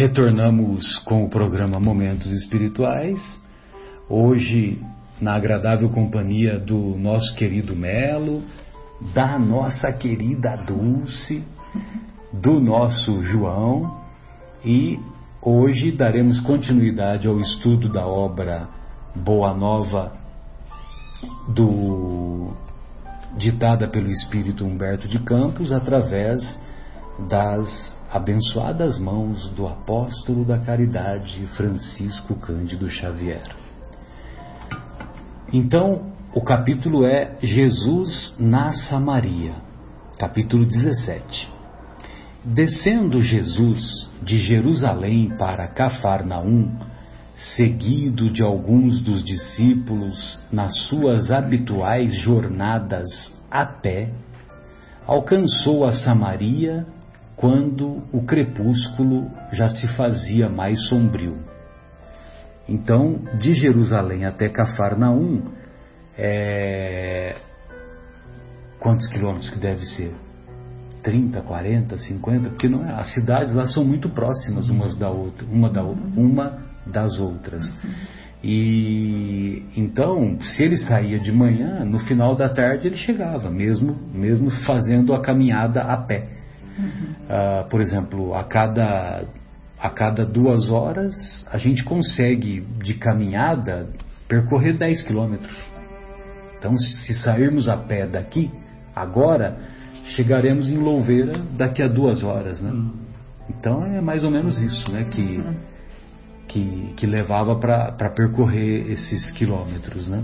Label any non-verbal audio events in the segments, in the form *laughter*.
retornamos com o programa Momentos Espirituais. Hoje, na agradável companhia do nosso querido Melo, da nossa querida Dulce, do nosso João, e hoje daremos continuidade ao estudo da obra Boa Nova do ditada pelo espírito Humberto de Campos através das abençoadas mãos do apóstolo da caridade Francisco Cândido Xavier. Então, o capítulo é Jesus na Samaria, capítulo 17. Descendo Jesus de Jerusalém para Cafarnaum, seguido de alguns dos discípulos nas suas habituais jornadas a pé, alcançou a Samaria quando o crepúsculo já se fazia mais sombrio. Então, de Jerusalém até Cafarnaum, é... quantos quilômetros que deve ser? 30, 40, 50? Porque não é, as cidades lá são muito próximas umas da outra, uma da uma das outras. E então, se ele saía de manhã, no final da tarde ele chegava, mesmo mesmo fazendo a caminhada a pé. Uh, por exemplo, a cada, a cada duas horas a gente consegue de caminhada percorrer 10 quilômetros. Então, se sairmos a pé daqui, agora, chegaremos em Louveira daqui a duas horas, né? Então é mais ou menos isso, né? Que, que, que levava para percorrer esses quilômetros, né?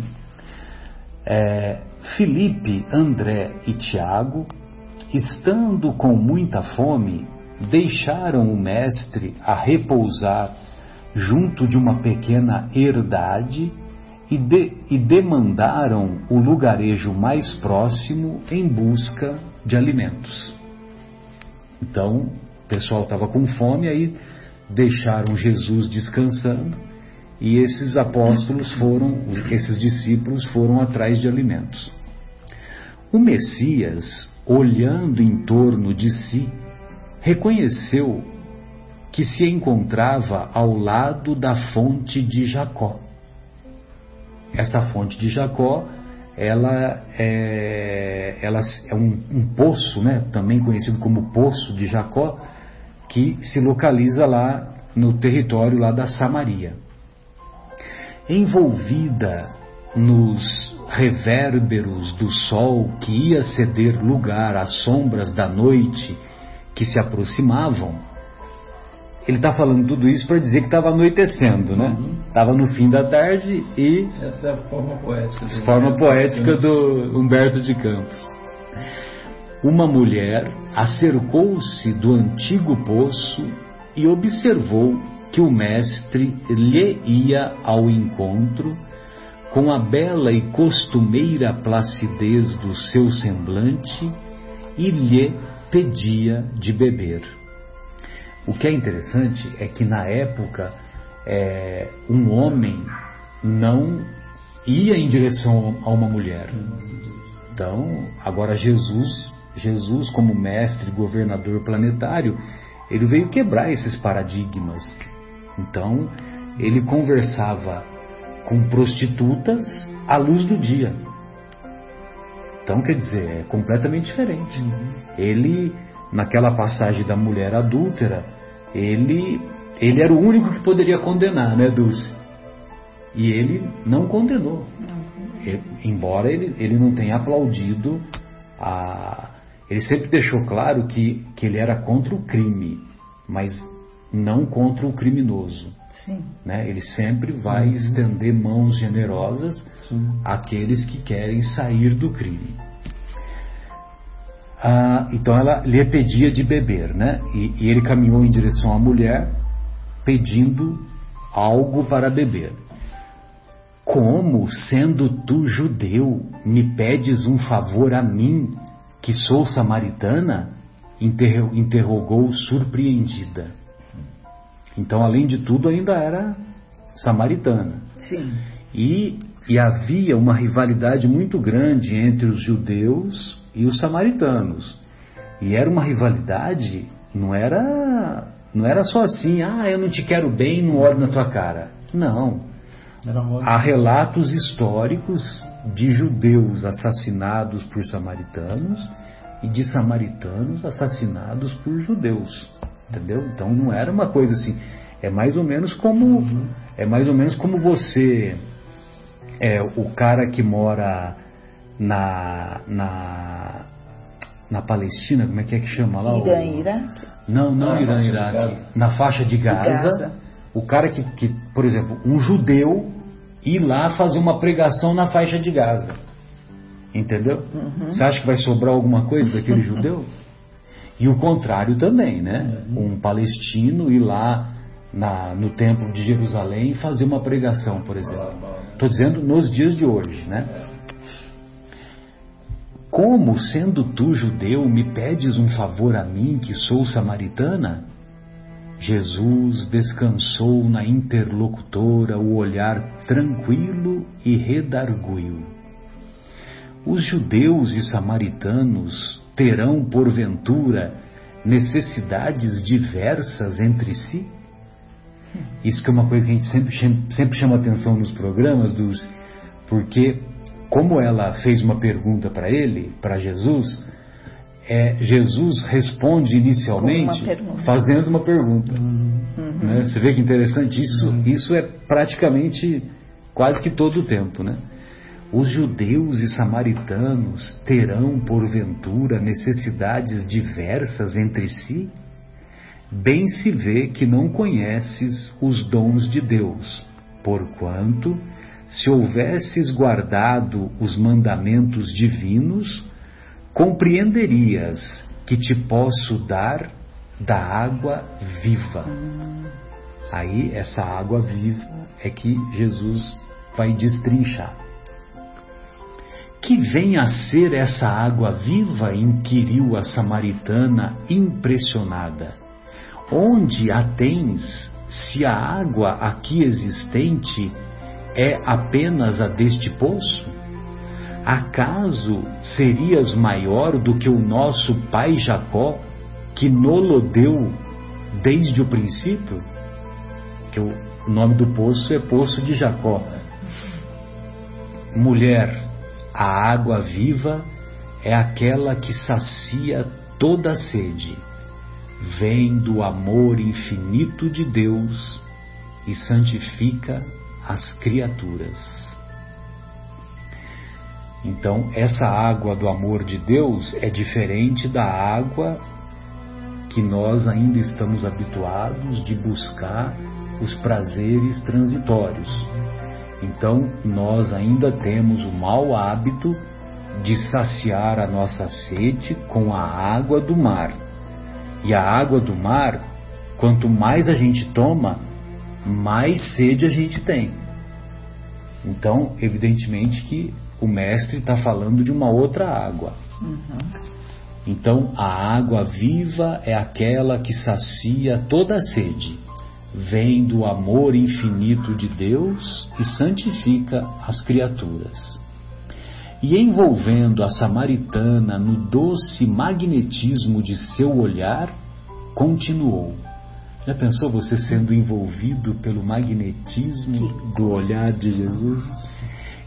É, Felipe, André e Tiago estando com muita fome, deixaram o mestre a repousar junto de uma pequena herdade e, de, e demandaram o lugarejo mais próximo em busca de alimentos. Então, o pessoal estava com fome, aí deixaram Jesus descansando e esses apóstolos foram, esses discípulos foram atrás de alimentos. O Messias olhando em torno de si, reconheceu que se encontrava ao lado da fonte de Jacó. Essa fonte de Jacó, ela é, ela é um, um poço, né, também conhecido como Poço de Jacó, que se localiza lá no território lá da Samaria. Envolvida nos reverberos do sol que ia ceder lugar às sombras da noite que se aproximavam, ele está falando tudo isso para dizer que estava anoitecendo, né? Estava uhum. no fim da tarde e. Essa é a forma poética. Do forma poética do Humberto de Campos. Uma mulher acercou-se do antigo poço e observou que o mestre lhe ia ao encontro com a bela e costumeira placidez do seu semblante, e lhe pedia de beber. O que é interessante é que na época é, um homem não ia em direção a uma mulher. Então, agora Jesus, Jesus como mestre, governador planetário, ele veio quebrar esses paradigmas. Então, ele conversava com prostitutas à luz do dia. Então, quer dizer, é completamente diferente. Uhum. Ele, naquela passagem da mulher adúltera, ele, ele era o único que poderia condenar, né, Dulce? E ele não condenou. Ele, embora ele, ele não tenha aplaudido a. Ele sempre deixou claro que, que ele era contra o crime, mas não contra o criminoso. Sim. Né? Ele sempre vai uhum. estender mãos generosas Sim. àqueles que querem sair do crime. Ah, então ela lhe pedia de beber, né? E, e ele caminhou em direção à mulher, pedindo algo para beber. Como, sendo tu judeu, me pedes um favor a mim, que sou samaritana? Interrogou surpreendida. Então, além de tudo, ainda era samaritana. Sim. E, e havia uma rivalidade muito grande entre os judeus e os samaritanos. E era uma rivalidade, não era Não era só assim, ah, eu não te quero bem, não olho na tua cara. Não. Há relatos históricos de judeus assassinados por samaritanos e de samaritanos assassinados por judeus. Entendeu? Então não era uma coisa assim. É mais ou menos como uhum. é mais ou menos como você é o cara que mora na na na Palestina, como é que é que chama lá? Irã, o... Iraque? Não, não ah, Irã, Iraque. Na faixa de Gaza, Gaza, o cara que, que, por exemplo, um judeu ir lá fazer uma pregação na faixa de Gaza. Entendeu? Uhum. Você acha que vai sobrar alguma coisa daquele judeu? *laughs* E o contrário também, né? Uhum. Um palestino ir lá na, no templo de Jerusalém e fazer uma pregação, por exemplo. Estou dizendo nos dias de hoje, né? Como, sendo tu judeu, me pedes um favor a mim, que sou samaritana? Jesus descansou na interlocutora o olhar tranquilo e redarguiu. Os judeus e samaritanos terão, porventura, necessidades diversas entre si? Isso que é uma coisa que a gente sempre, sempre chama atenção nos programas, dos, porque como ela fez uma pergunta para ele, para Jesus, é, Jesus responde inicialmente uma fazendo uma pergunta. Uhum. Né? Você vê que interessante? Isso, uhum. isso é praticamente quase que todo o tempo. Né? Os judeus e samaritanos terão, porventura, necessidades diversas entre si? Bem se vê que não conheces os dons de Deus, porquanto, se houvesses guardado os mandamentos divinos, compreenderias que te posso dar da água viva. Aí, essa água viva é que Jesus vai destrinchar. Que vem a ser essa água viva? inquiriu a samaritana impressionada. Onde a tens, se a água aqui existente é apenas a deste poço? Acaso serias maior do que o nosso pai Jacó, que nolo deu desde o princípio? Que o nome do poço é Poço de Jacó. Mulher, a água viva é aquela que sacia toda a sede, vem do amor infinito de Deus e santifica as criaturas. Então, essa água do amor de Deus é diferente da água que nós ainda estamos habituados de buscar os prazeres transitórios. Então, nós ainda temos o mau hábito de saciar a nossa sede com a água do mar. E a água do mar, quanto mais a gente toma, mais sede a gente tem. Então, evidentemente que o mestre está falando de uma outra água. Uhum. Então, a água viva é aquela que sacia toda a sede, vem do amor infinito de Deus e santifica as criaturas. E envolvendo a samaritana no doce magnetismo de seu olhar, continuou. Já pensou você sendo envolvido pelo magnetismo do olhar de Jesus?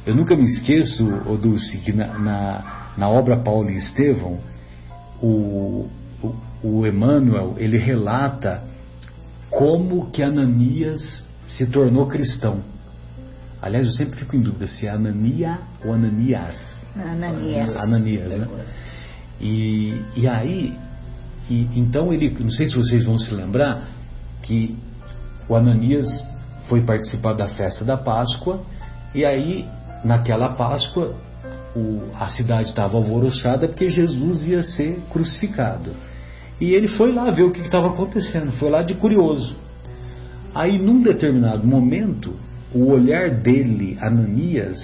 Eu nunca me esqueço, Dulce, que na, na, na, obra Paulo e Estevão, o, o, o Emmanuel, ele relata como que Ananias se tornou cristão. Aliás, eu sempre fico em dúvida se é Anania ou Ananias. Ananias. Ananias, né? E, e aí, e, então ele, não sei se vocês vão se lembrar, que o Ananias foi participar da festa da Páscoa, e aí naquela Páscoa, o, a cidade estava alvoroçada porque Jesus ia ser crucificado. E ele foi lá ver o que estava acontecendo, foi lá de curioso. Aí, num determinado momento, o olhar dele, Ananias,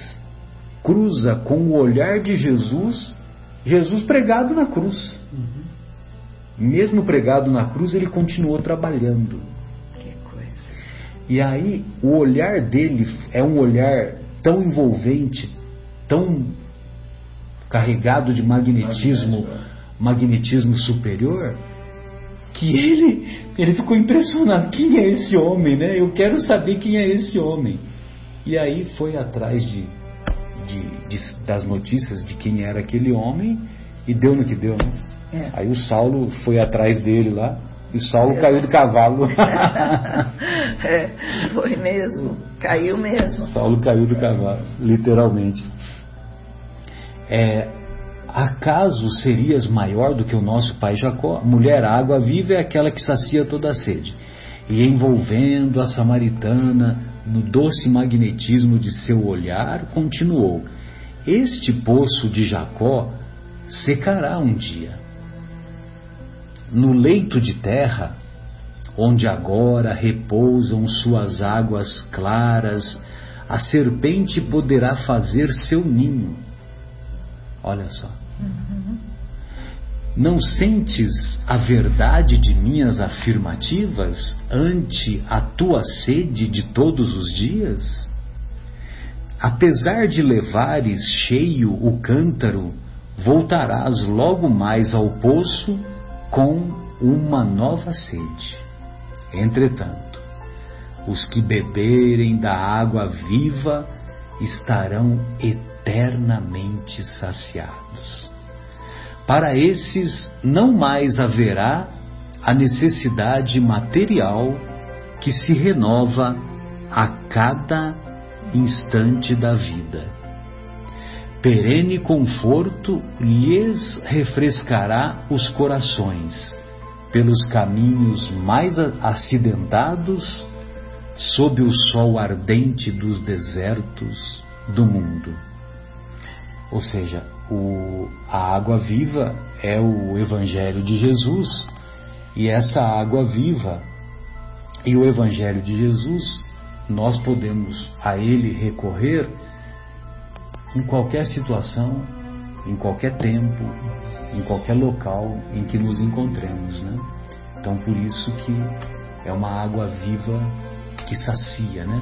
cruza com o olhar de Jesus, Jesus pregado na cruz. Uhum. Mesmo pregado na cruz, ele continuou trabalhando. Que coisa. E aí, o olhar dele é um olhar tão envolvente, tão carregado de magnetismo, magnetismo superior, que ele, ele ficou impressionado. Quem é esse homem, né? Eu quero saber quem é esse homem. E aí foi atrás de, de, de das notícias de quem era aquele homem e deu no que deu, né? É. Aí o Saulo foi atrás dele lá e Saulo é. caiu do cavalo. *laughs* é, foi mesmo, caiu mesmo. Saulo caiu do cavalo, literalmente. É, acaso serias maior do que o nosso pai Jacó? Mulher, água viva é aquela que sacia toda a sede. E envolvendo a samaritana no doce magnetismo de seu olhar, continuou: Este poço de Jacó secará um dia. No leito de terra, onde agora repousam suas águas claras, a serpente poderá fazer seu ninho. Olha só. Não sentes a verdade de minhas afirmativas ante a tua sede de todos os dias? Apesar de levares cheio o cântaro, voltarás logo mais ao poço com uma nova sede. Entretanto, os que beberem da água viva estarão eternamente saciados. Para esses não mais haverá a necessidade material que se renova a cada instante da vida. Perene conforto lhes refrescará os corações pelos caminhos mais acidentados, sob o sol ardente dos desertos do mundo. Ou seja, o, a água viva é o Evangelho de Jesus, e essa água viva e o Evangelho de Jesus, nós podemos a ele recorrer em qualquer situação, em qualquer tempo, em qualquer local em que nos encontremos, né? Então por isso que é uma água viva que sacia, né?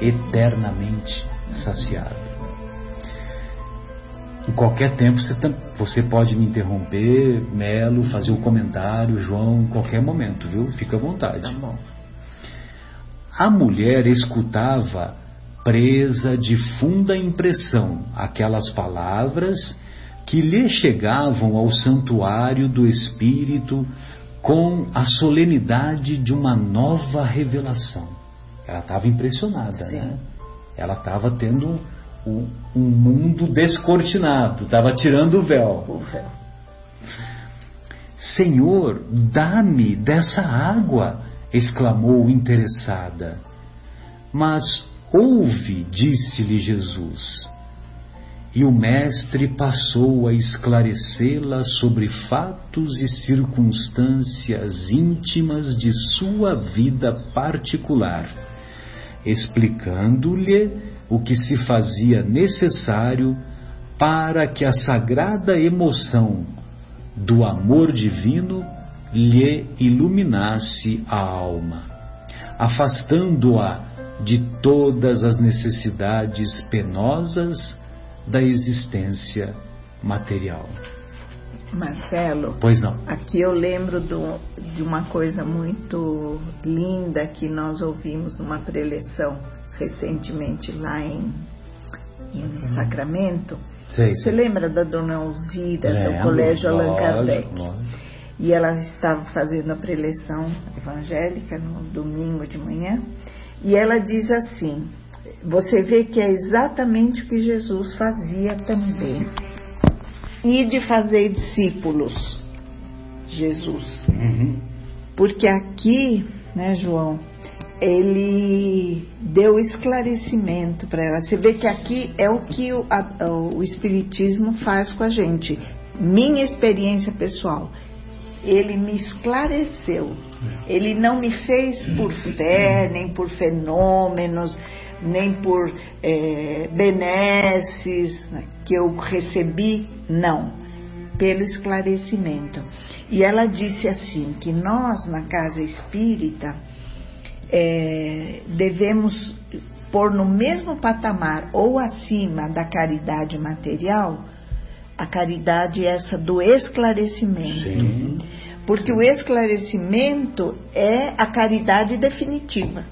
Eternamente saciada. Em qualquer tempo você, você pode me interromper, Melo, fazer o um comentário, João, em qualquer momento, viu? Fica à vontade. Tá bom. A mulher escutava presa de funda impressão aquelas palavras que lhe chegavam ao santuário do Espírito com a solenidade de uma nova revelação. Ela estava impressionada, Sim. né? Ela estava tendo um, um mundo descortinado, estava tirando o véu. o véu. Senhor, dá-me dessa água, exclamou interessada. Mas ouve, disse-lhe Jesus. E o Mestre passou a esclarecê-la sobre fatos e circunstâncias íntimas de sua vida particular, explicando-lhe o que se fazia necessário para que a sagrada emoção do amor divino lhe iluminasse a alma, afastando-a de todas as necessidades penosas da existência material. Marcelo, pois não. Aqui eu lembro do, de uma coisa muito linda que nós ouvimos numa preleção recentemente lá em, em uhum. Sacramento. Sei, Você lembra da dona Alzira, Lembro, do Colégio Allan Kardec? Lógico. E ela estava fazendo a preleção evangélica no domingo de manhã. E ela diz assim: você vê que é exatamente o que Jesus fazia também. E de fazer discípulos. Jesus. Uhum. Porque aqui, né, João, ele deu esclarecimento para ela. Você vê que aqui é o que o, a, o Espiritismo faz com a gente. Minha experiência pessoal. Ele me esclareceu. É. Ele não me fez por fé, nem por fenômenos, nem por é, benesses né, que eu recebi, não. Pelo esclarecimento. E ela disse assim: que nós, na casa espírita, é, devemos pôr no mesmo patamar ou acima da caridade material a caridade essa do esclarecimento. Sim. Porque o esclarecimento é a caridade definitiva.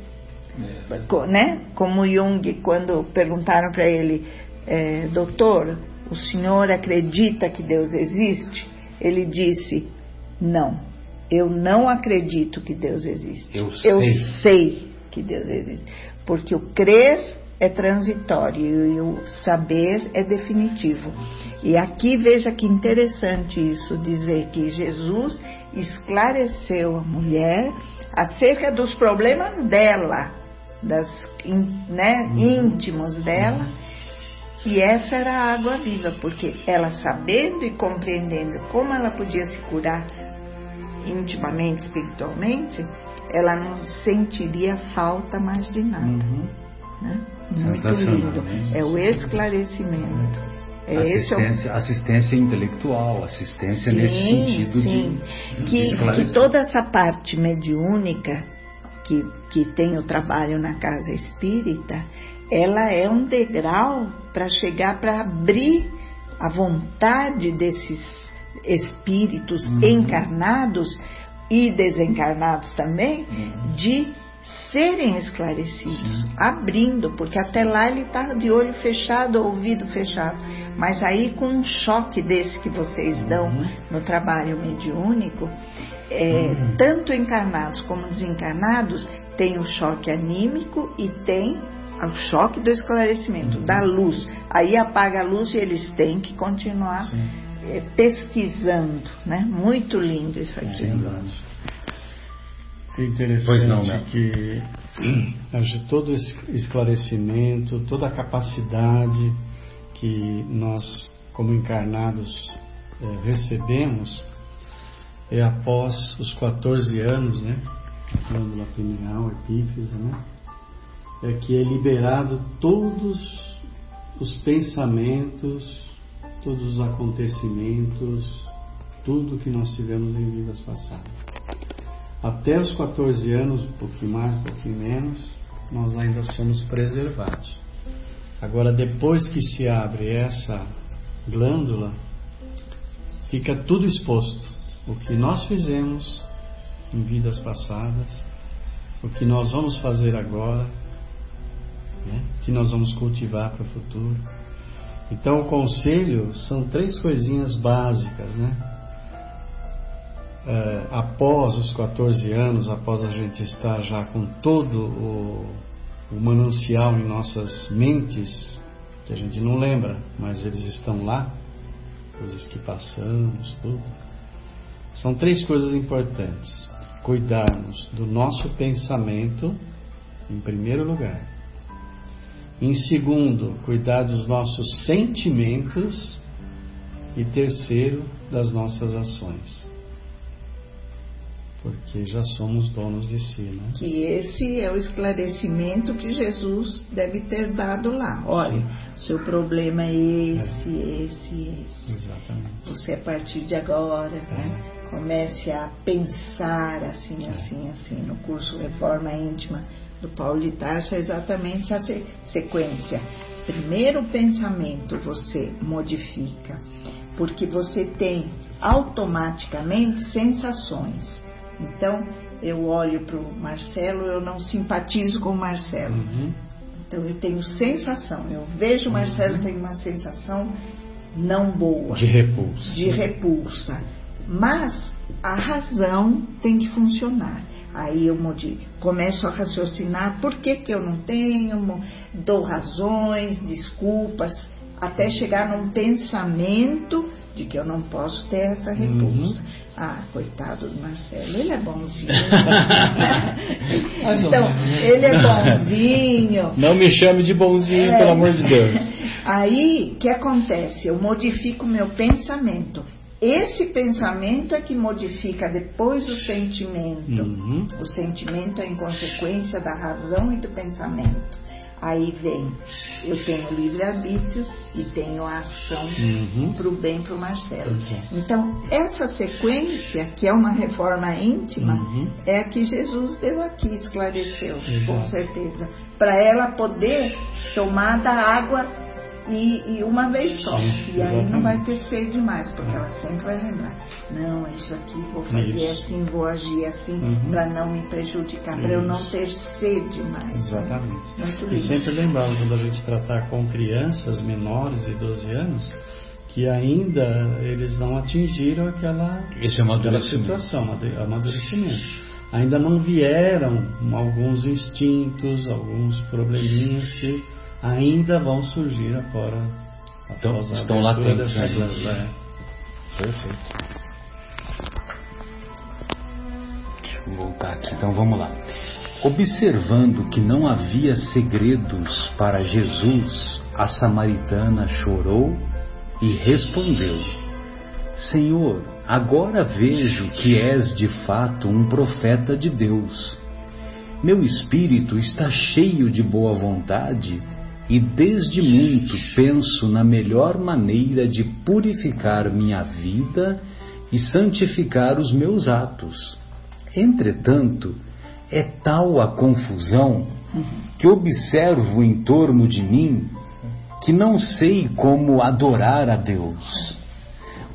É. Né? Como Jung, quando perguntaram para ele, é, doutor, o senhor acredita que Deus existe? Ele disse, não, eu não acredito que Deus existe. Eu sei, eu sei que Deus existe. Porque o crer é transitório e o saber é definitivo. E aqui veja que interessante isso, dizer que Jesus esclareceu a mulher acerca dos problemas dela, das, né, uhum. íntimos dela, e essa era a água viva, porque ela sabendo e compreendendo como ela podia se curar intimamente, espiritualmente, ela não sentiria falta mais de nada. Uhum. Né? Muito lindo. Né? É o esclarecimento. É assistência, é o... assistência intelectual, assistência sim, nesse sentido sim. de, que, que toda essa parte mediúnica que, que tem o trabalho na casa espírita, ela é um degrau para chegar para abrir a vontade desses espíritos uhum. encarnados e desencarnados também uhum. de serem esclarecidos, uhum. abrindo, porque até lá ele está de olho fechado, ouvido fechado. Mas aí, com um choque desse que vocês dão uhum. no trabalho mediúnico, é, uhum. tanto encarnados como desencarnados tem o choque anímico e tem o choque do esclarecimento, uhum. da luz. Aí apaga a luz e eles têm que continuar é, pesquisando, né? Muito lindo isso aqui. É interessante não, que todo esse esclarecimento, toda a capacidade que nós, como encarnados, é, recebemos é após os 14 anos, né? Glândula pineal, epífise, né? É que é liberado todos os pensamentos, todos os acontecimentos, tudo que nós tivemos em vidas passadas. Até os 14 anos, um pouquinho mais, um pouquinho menos, nós ainda somos preservados. Agora, depois que se abre essa glândula, fica tudo exposto. O que nós fizemos em vidas passadas, o que nós vamos fazer agora, né? o que nós vamos cultivar para o futuro. Então, o conselho são três coisinhas básicas, né? É, após os 14 anos, após a gente estar já com todo o o manancial em nossas mentes, que a gente não lembra, mas eles estão lá, coisas que passamos, tudo. São três coisas importantes. Cuidarmos do nosso pensamento, em primeiro lugar. Em segundo, cuidar dos nossos sentimentos. E terceiro, das nossas ações porque já somos donos de si, né? Que esse é o esclarecimento que Jesus deve ter dado lá. Olha, Sim. seu problema é esse, é. esse, esse. Exatamente. Você a partir de agora, é. né? Comece a pensar assim, é. assim, assim. No curso Reforma Íntima do Paulo de Tarso é exatamente essa sequência. Primeiro pensamento você modifica, porque você tem automaticamente sensações então, eu olho para o Marcelo, eu não simpatizo com o Marcelo. Uhum. Então, eu tenho sensação. Eu vejo o Marcelo, uhum. tenho uma sensação não boa. De repulsa. De repulsa. Mas a razão tem que funcionar. Aí eu começo a raciocinar por que, que eu não tenho, dou razões, desculpas, até chegar num pensamento de que eu não posso ter essa repulsa. Uhum. Ah, coitado do Marcelo, ele é bonzinho. *laughs* então, ele é bonzinho. *laughs* Não me chame de bonzinho, é. pelo amor de Deus. *laughs* Aí, o que acontece? Eu modifico o meu pensamento. Esse pensamento é que modifica depois o sentimento. Uhum. O sentimento é em consequência da razão e do pensamento. Aí vem, eu tenho livre-arbítrio e tenho a ação uhum. para o bem para o Marcelo. Uhum. Então, essa sequência, que é uma reforma íntima, uhum. é a que Jesus deu aqui, esclareceu, com certeza. Para ela poder tomar da água e, e uma vez só. Sim, e aí não vai ter sede mais, porque ela sempre vai lembrar. Não, é isso aqui, vou fazer isso. assim, vou agir assim, uhum. para não me prejudicar, para eu não ter sede mais. Exatamente. Né? E sempre lembrando, quando a gente tratar com crianças menores de 12 anos, que ainda eles não atingiram aquela, Esse é aquela situação, amadurecimento. Ainda não vieram alguns instintos, alguns probleminhas que ainda vão surgir agora. Então, estão latentes. Né? Perfeito. Deixa eu voltar aqui. Então vamos lá. Observando que não havia segredos para Jesus, a samaritana chorou e respondeu: Senhor, agora vejo que és de fato um profeta de Deus. Meu espírito está cheio de boa vontade e desde muito penso na melhor maneira de purificar minha vida e santificar os meus atos. Entretanto, é tal a confusão que observo em torno de mim que não sei como adorar a Deus.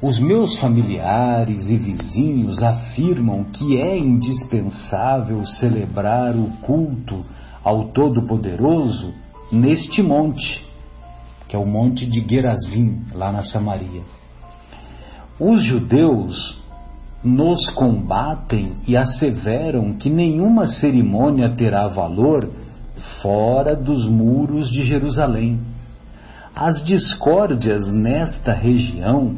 Os meus familiares e vizinhos afirmam que é indispensável celebrar o culto ao Todo-Poderoso neste monte, que é o monte de Gerazim, lá na Samaria. Os judeus nos combatem e asseveram que nenhuma cerimônia terá valor fora dos muros de Jerusalém. As discórdias nesta região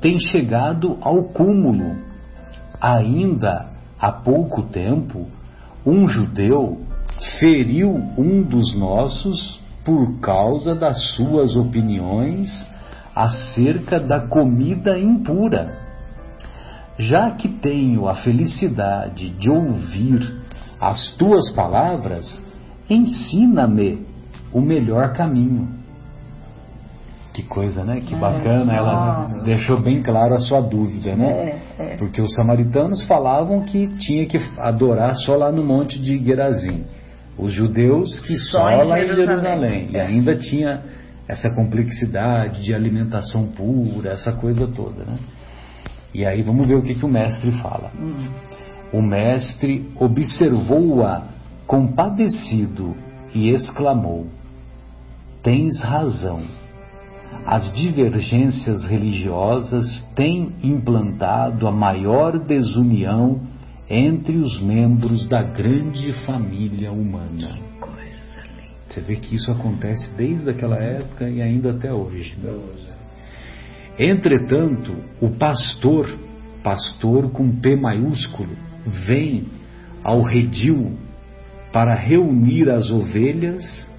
têm chegado ao cúmulo. Ainda há pouco tempo, um judeu feriu um dos nossos por causa das suas opiniões acerca da comida impura. Já que tenho a felicidade de ouvir as tuas palavras, ensina-me o melhor caminho. Que coisa, né? Que é, bacana. Ela deixou bem claro a sua dúvida, né? É, é. Porque os samaritanos falavam que tinha que adorar só lá no monte de Gerazim. Os judeus que só, só lá em Jerusalém. E ainda tinha essa complexidade de alimentação pura, essa coisa toda, né? E aí vamos ver o que, que o mestre fala. Hum. O mestre observou-a compadecido e exclamou: Tens razão. As divergências religiosas têm implantado a maior desunião entre os membros da grande família humana. Você vê que isso acontece desde aquela época e ainda até hoje. Né? Entretanto, o pastor, pastor com P maiúsculo, vem ao redil para reunir as ovelhas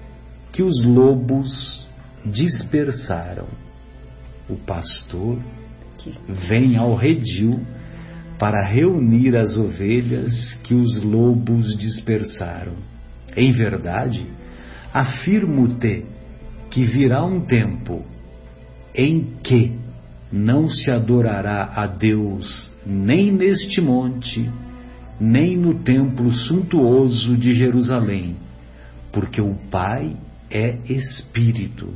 que os lobos dispersaram. O pastor vem ao redil para reunir as ovelhas que os lobos dispersaram. Em verdade, afirmo-te que virá um tempo em que não se adorará a Deus nem neste monte, nem no templo suntuoso de Jerusalém, porque o Pai é Espírito,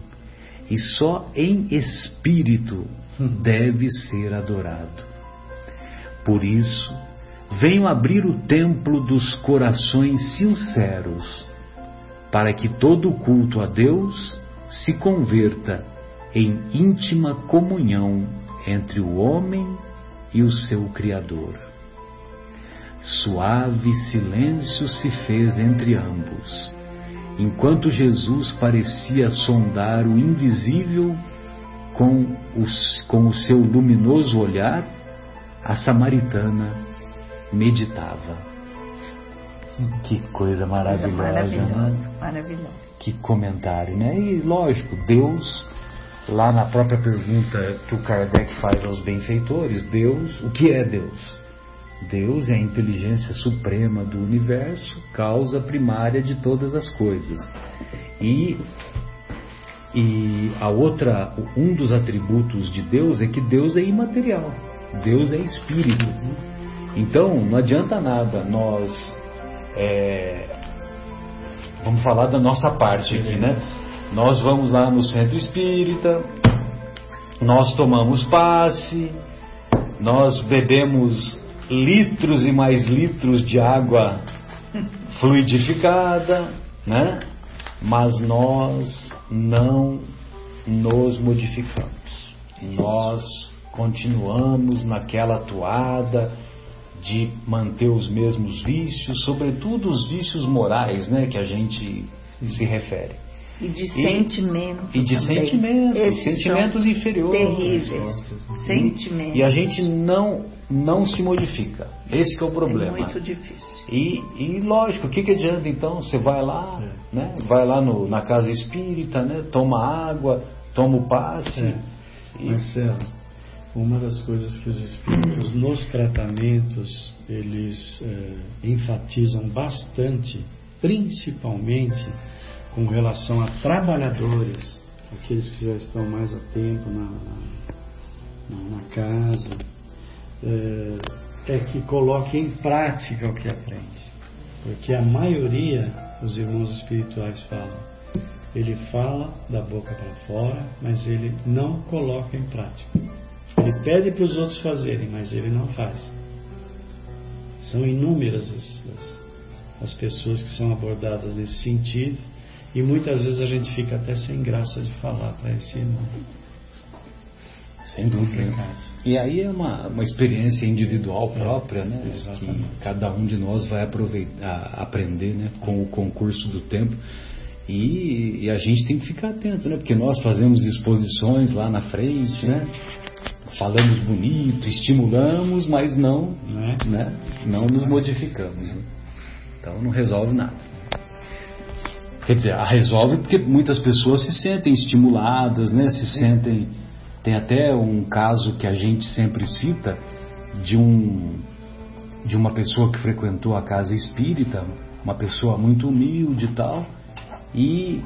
e só em Espírito deve ser adorado. Por isso, venho abrir o templo dos corações sinceros, para que todo culto a Deus se converta em íntima comunhão entre o homem e o seu Criador. Suave silêncio se fez entre ambos, enquanto Jesus parecia sondar o invisível com, os, com o seu luminoso olhar a samaritana meditava. Que coisa maravilhosa, maravilhosa, né? maravilhosa. Que comentário, né? E lógico, Deus, lá na própria pergunta que o Kardec faz aos benfeitores, Deus, o que é Deus? Deus é a inteligência suprema do universo, causa primária de todas as coisas. E e a outra, um dos atributos de Deus é que Deus é imaterial. Deus é espírito. Então, não adianta nada nós. É, vamos falar da nossa parte aqui, né? nós vamos lá no centro espírita, nós tomamos passe, nós bebemos litros e mais litros de água fluidificada, né? Mas nós não nos modificamos. Nós continuamos naquela toada de manter os mesmos vícios, sobretudo os vícios morais, né, que a gente se refere. E de sentimentos. E de também. sentimentos, Esses sentimentos inferiores. Terríveis. Sentimentos. E a gente não, não se modifica. Esse é o problema. É muito difícil. E, e lógico, o que, que adianta então? Você vai lá, é. né? Vai lá no, na casa espírita, né? Toma água, toma o passe. É. E... Marcelo, uma das coisas que os espíritos nos tratamentos eles é, enfatizam bastante, principalmente com relação a trabalhadores, aqueles que já estão mais a tempo na, na, na casa, é, é que coloque em prática o que aprende. Porque a maioria, os irmãos espirituais falam, ele fala da boca para fora, mas ele não coloca em prática. Ele pede para os outros fazerem, mas ele não faz. São inúmeras as, as, as pessoas que são abordadas nesse sentido e muitas vezes a gente fica até sem graça de falar para esse irmão. Sem dúvida. E aí é uma, uma experiência individual própria, né? Exatamente. Que cada um de nós vai aproveitar, aprender né? com o concurso do tempo. E, e, a gente tem que ficar atento, né? Porque nós fazemos exposições lá na frente, né? Falamos bonito, estimulamos, mas não, não, é? né? não nos modificamos. Né? Então não resolve nada. Quer dizer, a resolve porque muitas pessoas se sentem estimuladas, né? Se sentem. Tem até um caso que a gente sempre cita de um de uma pessoa que frequentou a casa espírita, uma pessoa muito humilde e tal, e,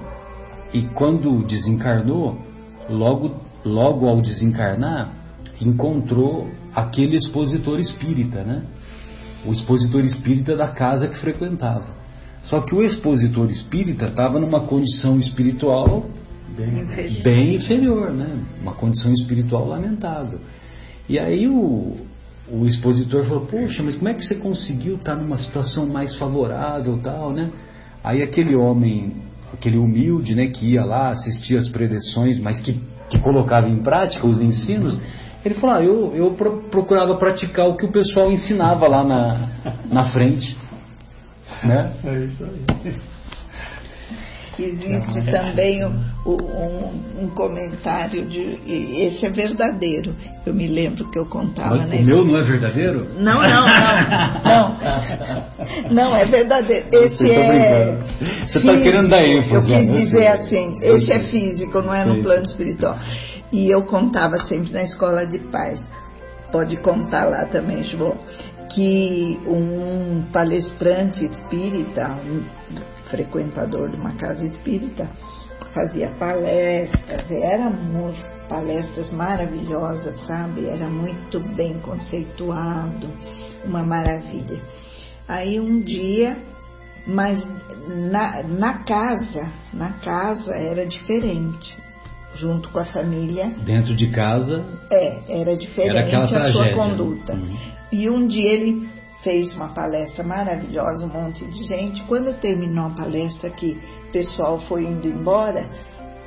e quando desencarnou, logo, logo ao desencarnar, encontrou aquele expositor espírita, né? O expositor espírita da casa que frequentava. Só que o expositor espírita estava numa condição espiritual bem, bem, inferior, né? Uma condição espiritual lamentável. E aí o, o expositor falou: Poxa, mas como é que você conseguiu estar numa situação mais favorável, tal, né? Aí aquele homem, aquele humilde, né, que ia lá assistir as preleções, mas que, que colocava em prática os ensinos, ele falou: ah, eu, eu procurava praticar o que o pessoal ensinava lá na, na frente. Né? É isso aí. Existe é também um, um, um, comentário de. Esse é verdadeiro. Eu me lembro que eu contava. Mas o meu não é verdadeiro? Não, não, não. Não, *laughs* não é verdadeiro. Esse é. Você está querendo dar ênfase. Eu quis né? dizer assim: esse é físico, não é no plano espiritual. E eu contava sempre na escola de paz. Pode contar lá também, João que um palestrante espírita, um frequentador de uma casa espírita, fazia palestras, eram palestras maravilhosas, sabe? Era muito bem conceituado, uma maravilha. Aí um dia, mas na, na casa, na casa era diferente junto com a família. Dentro de casa? É, era diferente era a sua conduta. Uhum. E um dia ele fez uma palestra maravilhosa, um monte de gente. Quando terminou a palestra, que o pessoal foi indo embora,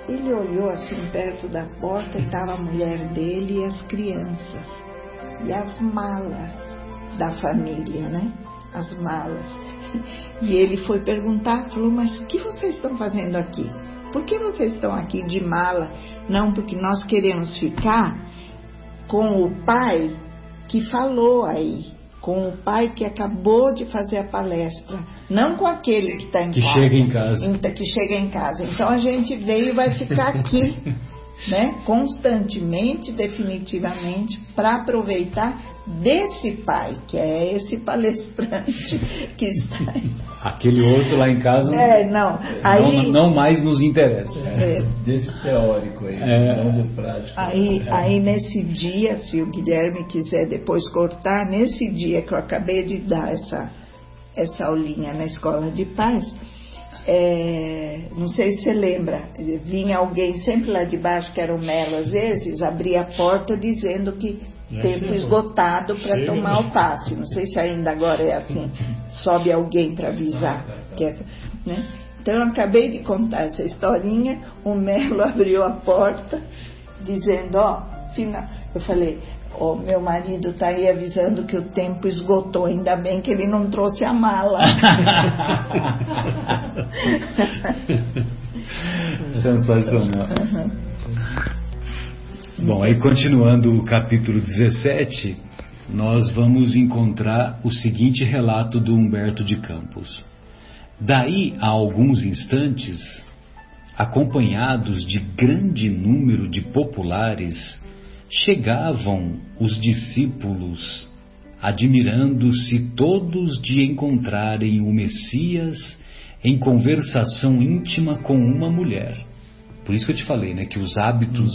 ele olhou assim perto da porta estava a mulher dele e as crianças. E as malas da família, né? As malas. *laughs* E ele foi perguntar, falou, mas o que vocês estão fazendo aqui? Por que vocês estão aqui de mala? Não, porque nós queremos ficar com o pai que falou aí, com o pai que acabou de fazer a palestra, não com aquele que está em que casa. Chega em casa. Que chega em casa. Então a gente veio e vai ficar aqui, *laughs* né? Constantemente, definitivamente, para aproveitar desse pai, que é esse palestrante *laughs* que está aí. Aquele outro lá em casa é, não. Aí, não, não mais nos interessa. É, desse teórico aí, é, não do prático. Aí, é. aí nesse dia, se o Guilherme quiser depois cortar, nesse dia que eu acabei de dar essa, essa aulinha na escola de paz, é, não sei se você lembra, vinha alguém sempre lá de baixo, que era o Melo, às vezes, abria a porta dizendo que é tempo esgotado para tomar o passe. Não sei se ainda agora é assim. Sobe alguém para avisar. Que é, né? Então eu acabei de contar essa historinha, o Melo *laughs* abriu a porta, dizendo, ó, final. Eu falei, o meu marido está aí avisando que o tempo esgotou, ainda bem que ele não trouxe a mala. *laughs* *laughs* Sensacional. Bom, aí continuando o capítulo 17, nós vamos encontrar o seguinte relato do Humberto de Campos. Daí a alguns instantes, acompanhados de grande número de populares, chegavam os discípulos, admirando-se todos de encontrarem o Messias em conversação íntima com uma mulher. Por isso que eu te falei, né, que os hábitos,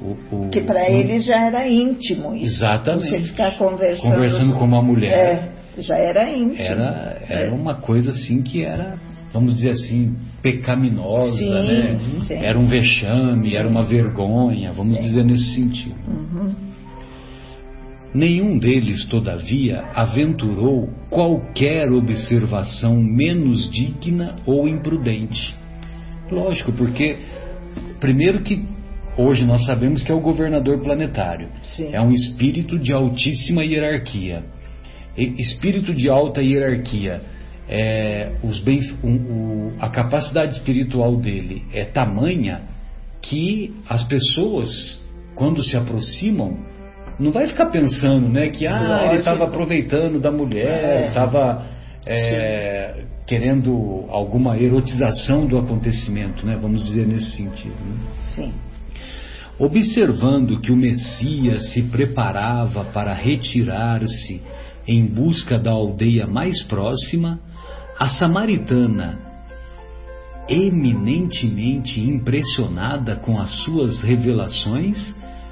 o, o, que para eles já era íntimo isso. Exatamente. Você ficar conversando, conversando com uma mulher. É, já era íntimo. Era, era é. uma coisa assim que era vamos dizer assim, pecaminosa, sim, né? Sim. Era um vexame, sim. era uma vergonha, vamos dizer nesse sentido. Uhum. Nenhum deles, todavia, aventurou qualquer observação menos digna ou imprudente. Lógico, porque, primeiro que hoje nós sabemos que é o governador planetário. É um espírito de altíssima hierarquia. Espírito de alta hierarquia é, os bem, um, o, a capacidade espiritual dele é tamanha que as pessoas, quando se aproximam, não vai ficar pensando, né, que ah, ele estava aproveitando da mulher, estava é, é, querendo alguma erotização do acontecimento, né, vamos dizer nesse sentido. Né? Sim. Observando que o Messias se preparava para retirar-se em busca da aldeia mais próxima, a samaritana, eminentemente impressionada com as suas revelações,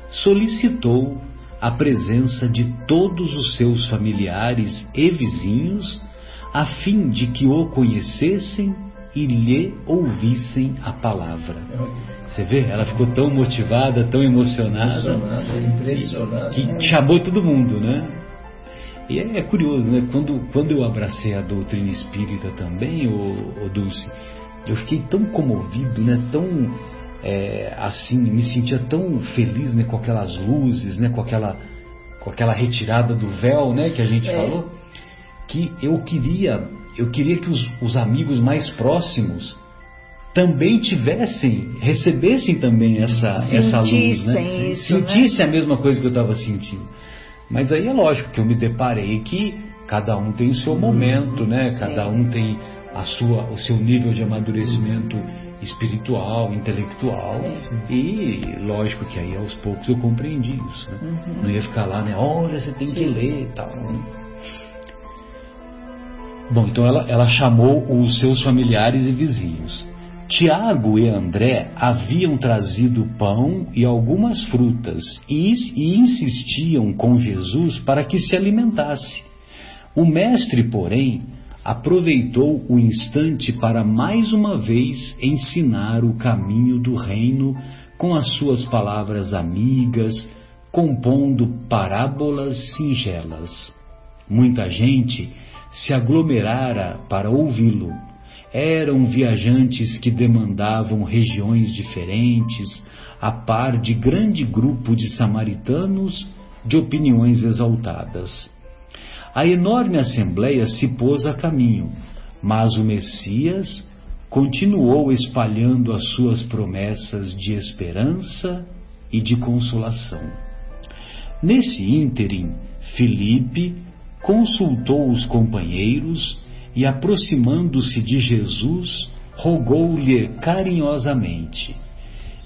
solicitou a presença de todos os seus familiares e vizinhos, a fim de que o conhecessem e lhe ouvissem a palavra. Você vê? Ela ficou tão motivada, tão emocionada, impressionada, que chamou todo mundo, né? E é, é, curioso, né? Quando, quando eu abracei a doutrina espírita também, o, o Dulce, eu fiquei tão comovido, né? Tão é, assim, me sentia tão feliz, né? Com aquelas luzes, né? Com aquela, com aquela retirada do véu, né? Que a gente é. falou, que eu queria, eu queria que os, os amigos mais próximos também tivessem, recebessem também essa, essa luz, né? Isso, Sentissem né? a mesma coisa que eu estava sentindo. Mas aí é lógico que eu me deparei que cada um tem o seu momento, né? Cada um tem a sua, o seu nível de amadurecimento espiritual, intelectual. Sim. E lógico que aí aos poucos eu compreendi isso. Né? Uhum. Não ia ficar lá, né? Olha, você tem Sim. que ler e tal. Sim. Bom, então ela, ela chamou os seus familiares e vizinhos. Tiago e André haviam trazido pão e algumas frutas e, e, insistiam com Jesus para que se alimentasse. O mestre, porém, aproveitou o instante para mais uma vez ensinar o caminho do reino com as suas palavras amigas, compondo parábolas singelas. Muita gente se aglomerara para ouvi-lo eram viajantes que demandavam regiões diferentes, a par de grande grupo de samaritanos de opiniões exaltadas. A enorme assembleia se pôs a caminho, mas o Messias continuou espalhando as suas promessas de esperança e de consolação. Nesse ínterim, Filipe consultou os companheiros e, aproximando-se de Jesus, rogou-lhe carinhosamente: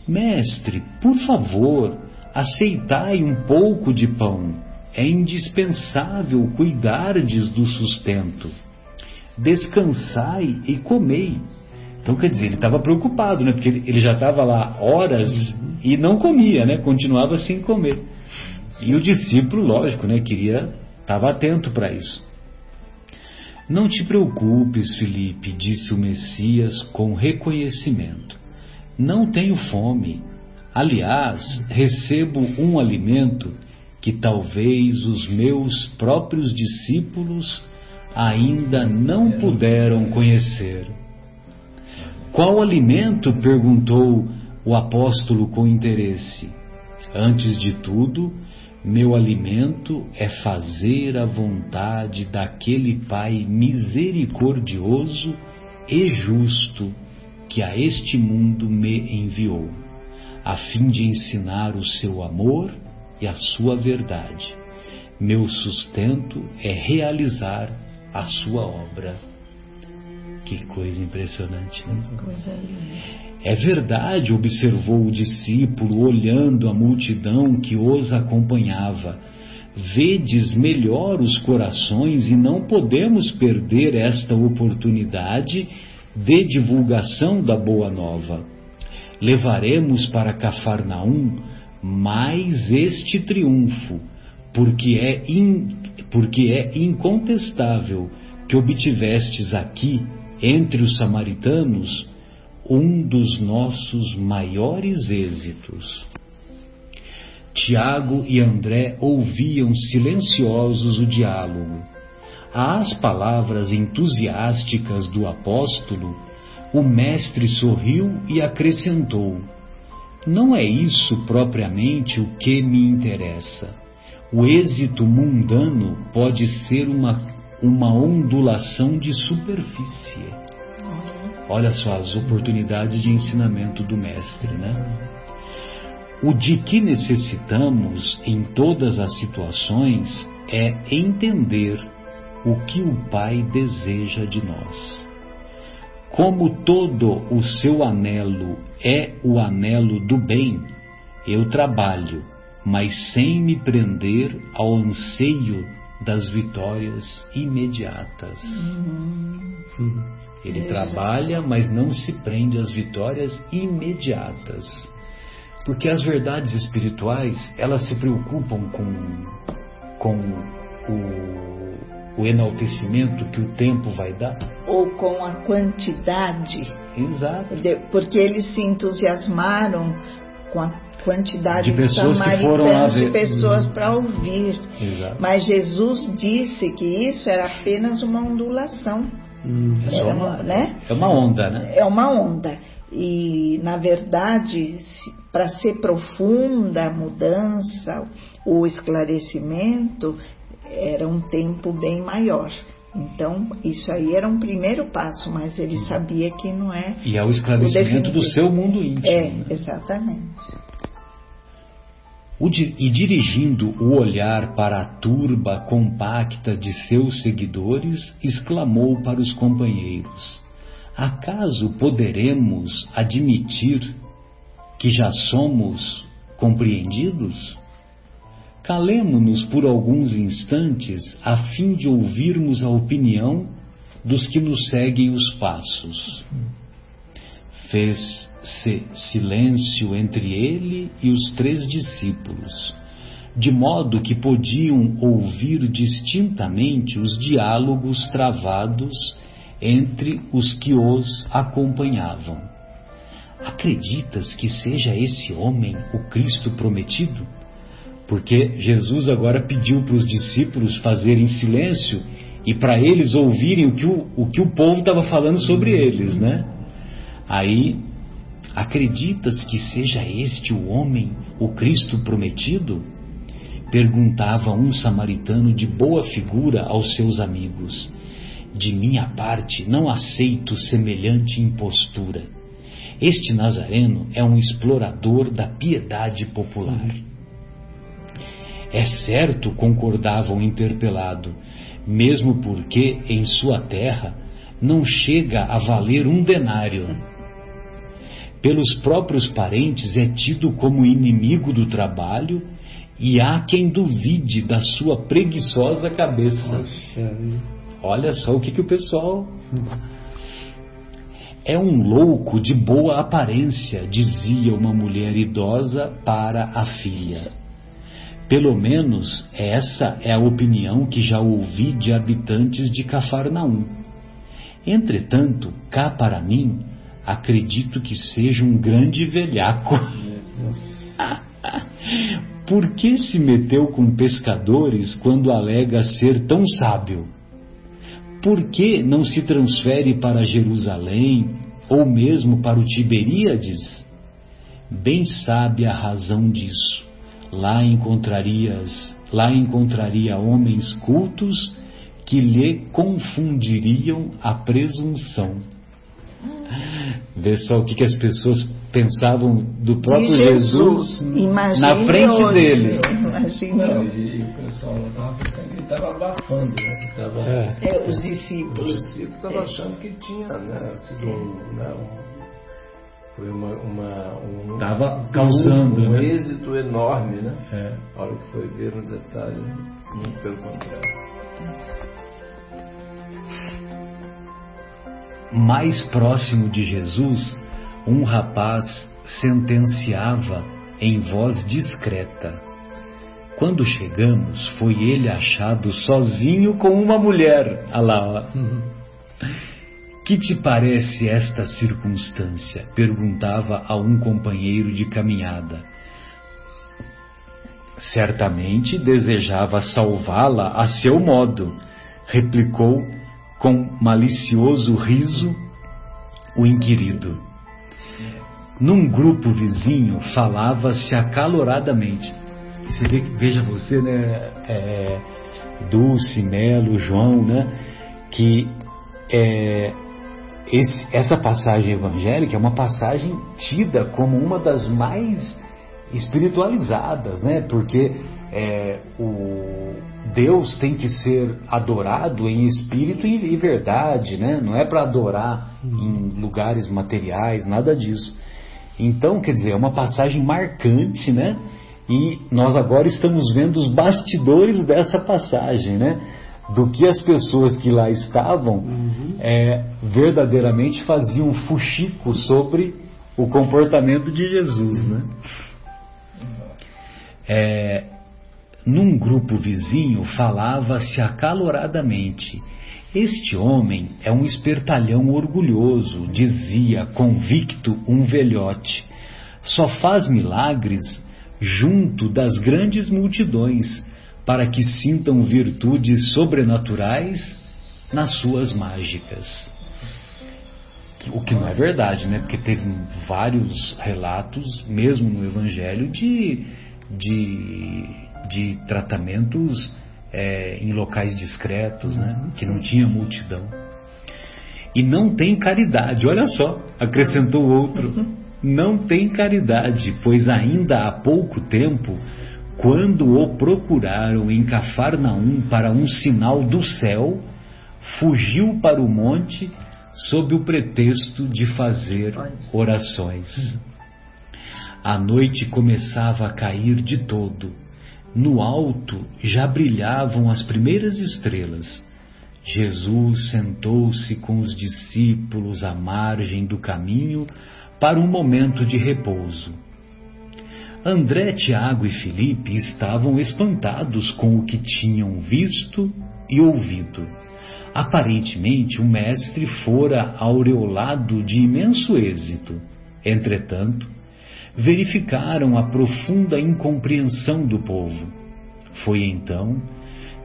Mestre, por favor, aceitai um pouco de pão. É indispensável cuidardes do sustento. Descansai e comei. Então, quer dizer, ele estava preocupado, né? Porque ele já estava lá horas e não comia, né? Continuava sem comer. E o discípulo, lógico, né? Queria, estava atento para isso. Não te preocupes, Felipe, disse o Messias com reconhecimento. Não tenho fome. Aliás, recebo um alimento que talvez os meus próprios discípulos ainda não puderam conhecer. Qual alimento? perguntou o apóstolo com interesse. Antes de tudo, meu alimento é fazer a vontade daquele Pai misericordioso e justo que a este mundo me enviou, a fim de ensinar o seu amor e a sua verdade. Meu sustento é realizar a sua obra. Que coisa impressionante, né? Coisa linda. É verdade, observou o discípulo, olhando a multidão que os acompanhava. Vedes melhor os corações e não podemos perder esta oportunidade de divulgação da Boa Nova. Levaremos para Cafarnaum mais este triunfo, porque é, in, porque é incontestável que obtivestes aqui, entre os samaritanos, um dos nossos maiores êxitos. Tiago e André ouviam silenciosos o diálogo. Às palavras entusiásticas do apóstolo, o mestre sorriu e acrescentou: Não é isso propriamente o que me interessa. O êxito mundano pode ser uma, uma ondulação de superfície. Olha só as oportunidades de ensinamento do Mestre, né? O de que necessitamos em todas as situações é entender o que o Pai deseja de nós. Como todo o seu anelo é o anelo do bem, eu trabalho, mas sem me prender ao anseio das vitórias imediatas. Uhum. Ele Jesus. trabalha, mas não se prende às vitórias imediatas. Porque as verdades espirituais, elas se preocupam com, com o o enaltecimento que o tempo vai dar? Ou com a quantidade. Exato. De, porque eles se entusiasmaram com a quantidade de pessoas que foram lá ver. de pessoas para ouvir. Exato. Mas Jesus disse que isso era apenas uma ondulação. Hum, é, era, uma, né? é uma onda, né? É uma onda. E, na verdade, para ser profunda a mudança, o esclarecimento, era um tempo bem maior. Então, isso aí era um primeiro passo, mas ele sabia que não é. E é o esclarecimento o do seu mundo íntimo. É, né? exatamente. E dirigindo o olhar para a turba compacta de seus seguidores, exclamou para os companheiros: Acaso poderemos admitir que já somos compreendidos? Calemo-nos por alguns instantes a fim de ouvirmos a opinião dos que nos seguem os passos. Fez-se silêncio entre ele e os três discípulos, de modo que podiam ouvir distintamente os diálogos travados entre os que os acompanhavam. Acreditas que seja esse homem o Cristo prometido? Porque Jesus agora pediu para os discípulos fazerem silêncio e para eles ouvirem o que o, o que o povo estava falando sobre eles, né? Aí, acreditas que seja este o homem, o Cristo prometido? Perguntava um samaritano de boa figura aos seus amigos. De minha parte, não aceito semelhante impostura. Este Nazareno é um explorador da piedade popular. É certo, concordava o interpelado, mesmo porque em sua terra não chega a valer um denário. Pelos próprios parentes é tido como inimigo do trabalho e há quem duvide da sua preguiçosa cabeça. Olha só o que, que o pessoal. *laughs* É um louco de boa aparência, dizia uma mulher idosa para a filha. Pelo menos essa é a opinião que já ouvi de habitantes de Cafarnaum. Entretanto, cá para mim, acredito que seja um grande velhaco. Por que se meteu com pescadores quando alega ser tão sábio? Por que não se transfere para Jerusalém ou mesmo para o Tiberíades? Bem sabe a razão disso. Lá encontrarias, lá encontraria homens cultos que lhe confundiriam a presunção. Vê só o que, que as pessoas pensavam do próprio Jesus, Jesus na frente hoje. dele. Imagina. E, o pessoal estava estava abafando, né? Tava, é. É, os discípulos. Os discípulos estavam achando que tinha né, sido um, né, foi uma, uma um, Tava causando um, um né? êxito enorme, né? É. A hora que foi ver no detalhe, muito pelo contrário. Mais próximo de Jesus, um rapaz sentenciava em voz discreta. Quando chegamos, foi ele achado sozinho com uma mulher. Olha lá, *laughs* Que te parece esta circunstância? perguntava a um companheiro de caminhada. Certamente desejava salvá-la a seu modo, replicou com malicioso riso o inquirido. Num grupo vizinho falava-se acaloradamente. Você vê, veja você, né, é, Dulce, Melo, João, né, que é, esse, essa passagem evangélica é uma passagem tida como uma das mais espiritualizadas, né? Porque é, o Deus tem que ser adorado em espírito e, verdade, né? Não é para adorar em lugares materiais, nada disso. Então, quer dizer, é uma passagem marcante, né? E nós agora estamos vendo os bastidores dessa passagem, né? Do que as pessoas que lá estavam uhum. é, verdadeiramente faziam fuxico sobre o comportamento de Jesus, né? É, num grupo vizinho falava-se acaloradamente. Este homem é um espertalhão orgulhoso, dizia convicto um velhote. Só faz milagres junto das grandes multidões, para que sintam virtudes sobrenaturais nas suas mágicas. O que não é verdade, né? Porque teve vários relatos, mesmo no Evangelho, de de, de tratamentos é, em locais discretos, né? que não tinha multidão. E não tem caridade, olha só, acrescentou outro. Não tem caridade, pois ainda há pouco tempo, quando o procuraram em Cafarnaum para um sinal do céu, fugiu para o monte sob o pretexto de fazer orações. A noite começava a cair de todo. No alto já brilhavam as primeiras estrelas. Jesus sentou-se com os discípulos à margem do caminho para um momento de repouso. André, Tiago e Felipe estavam espantados com o que tinham visto e ouvido. Aparentemente, o mestre fora aureolado de imenso êxito. Entretanto, verificaram a profunda incompreensão do povo. Foi então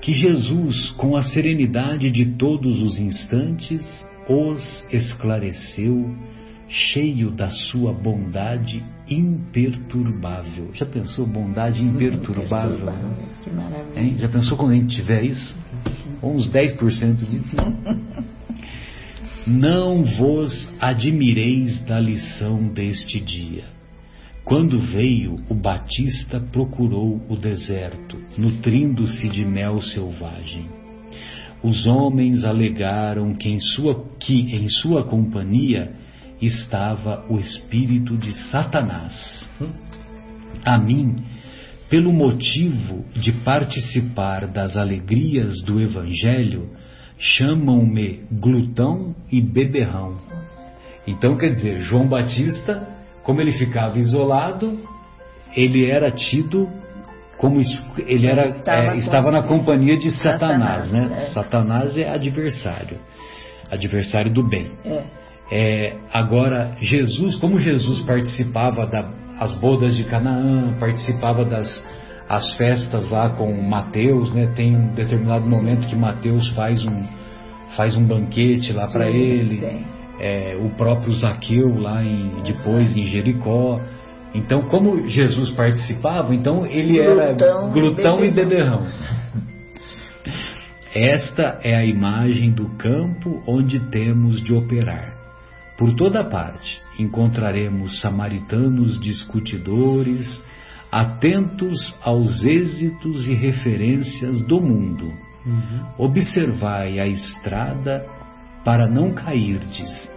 que Jesus, com a serenidade de todos os instantes, os esclareceu, cheio da sua bondade imperturbável. Já pensou bondade imperturbável? Que maravilha. Hein? Já pensou quando a gente tiver isso? Ou uns 10% disso? Não vos admireis da lição deste dia quando veio, o Batista procurou o deserto, nutrindo-se de mel selvagem. Os homens alegaram que em sua, que em sua companhia estava o espírito de Satanás. A mim, pelo motivo de participar das alegrias do Evangelho, chamam-me glutão e beberrão. Então, quer dizer, João Batista como ele ficava isolado, ele era tido como ele era estava, é, estava na companhia de Satanás, Satanás né? É. Satanás é adversário, adversário do bem. É. É, agora Jesus, como Jesus participava das bodas de Canaã, participava das as festas lá com Mateus, né? Tem um determinado momento que Mateus faz um faz um banquete lá para ele. Sim. É, o próprio Zaqueu lá em, depois em Jericó. Então, como Jesus participava, então ele glutão era glutão e beberrão. Esta é a imagem do campo onde temos de operar. Por toda parte encontraremos samaritanos discutidores, atentos aos êxitos e referências do mundo. Uhum. Observai a estrada para não cairdes,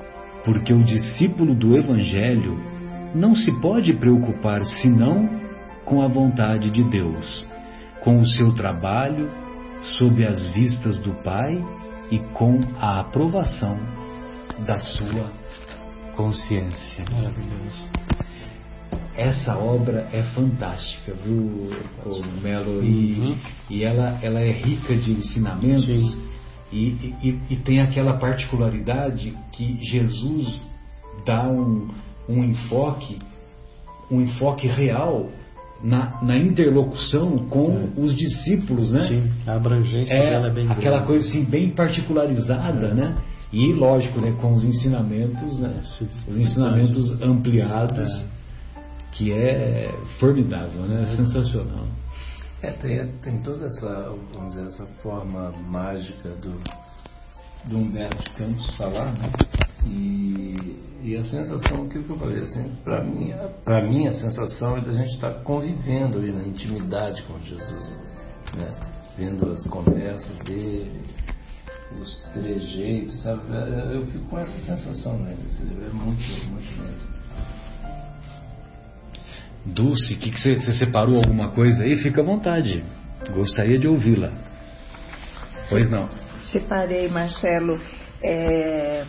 porque o discípulo do Evangelho não se pode preocupar senão com a vontade de Deus, com o seu trabalho sob as vistas do Pai e com a aprovação da sua consciência. Maravilhoso. Essa obra é fantástica, viu, Melo? E, uhum. e ela, ela é rica de ensinamentos e, e, e, tem aquela particularidade que Jesus dá um, um enfoque, um enfoque real na, na interlocução com é. os discípulos, né? Sim, a abrangência é, dela é bem Aquela grande. coisa assim bem particularizada, é. né? E lógico, né, com os ensinamentos, né? Os ensinamentos ampliados, é. que é formidável, né? É. Sensacional. É, tem, tem toda essa, vamos dizer, essa forma mágica do, do Humberto de Campos falar, né? E, e a sensação, aquilo que eu falei, assim, para mim, mim a sensação é de a gente estar tá convivendo ali na intimidade com Jesus, né? Vendo as conversas dele, os trejeitos, sabe? Eu fico com essa sensação, né? É muito, muito. Dulce, que, que você, você separou alguma coisa aí? Fica à vontade. Gostaria de ouvi-la. Pois não. Separei, Marcelo, é,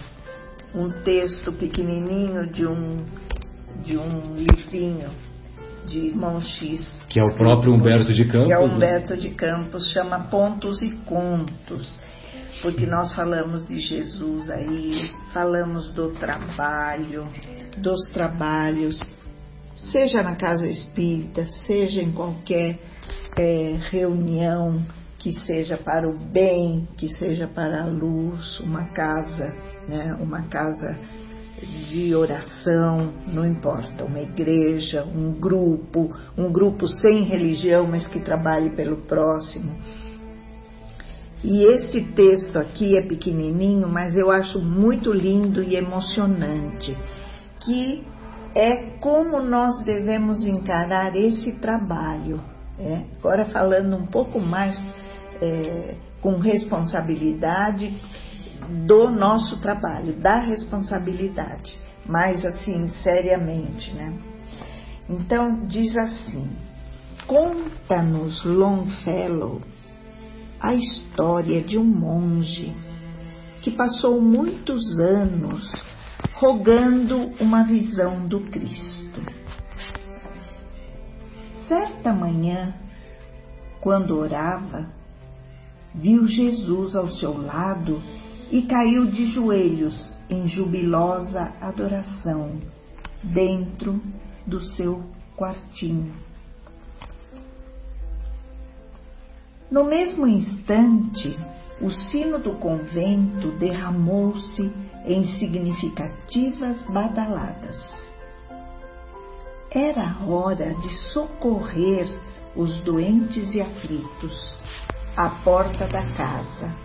um texto pequenininho de um, de um livrinho de irmão X. Que é o próprio Humberto de Campos. Que é o né? Humberto né? de Campos, chama Pontos e Contos. Porque nós falamos de Jesus aí, falamos do trabalho, dos trabalhos seja na casa espírita, seja em qualquer é, reunião que seja para o bem, que seja para a luz, uma casa, né, uma casa de oração, não importa, uma igreja, um grupo, um grupo sem religião, mas que trabalhe pelo próximo. E esse texto aqui é pequenininho, mas eu acho muito lindo e emocionante, que é como nós devemos encarar esse trabalho. É? Agora, falando um pouco mais é, com responsabilidade do nosso trabalho, da responsabilidade, mais assim, seriamente, né? Então, diz assim: conta-nos, Longfellow, a história de um monge que passou muitos anos rogando uma visão do Cristo. Certa manhã, quando orava, viu Jesus ao seu lado e caiu de joelhos em jubilosa adoração dentro do seu quartinho. No mesmo instante, o sino do convento derramou-se em significativas badaladas. Era hora de socorrer os doentes e aflitos à porta da casa.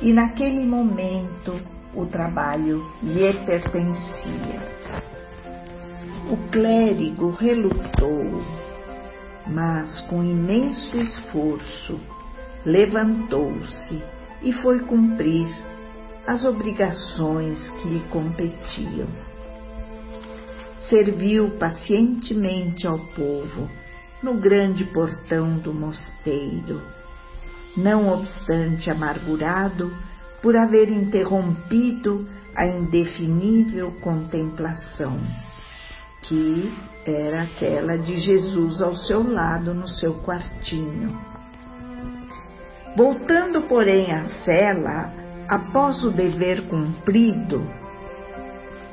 E naquele momento o trabalho lhe pertencia. O clérigo relutou, mas com imenso esforço levantou-se e foi cumprir as obrigações que lhe competiam. Serviu pacientemente ao povo no grande portão do mosteiro, não obstante amargurado por haver interrompido a indefinível contemplação. que era aquela de Jesus ao seu lado no seu quartinho. Voltando, porém, à cela, após o dever cumprido,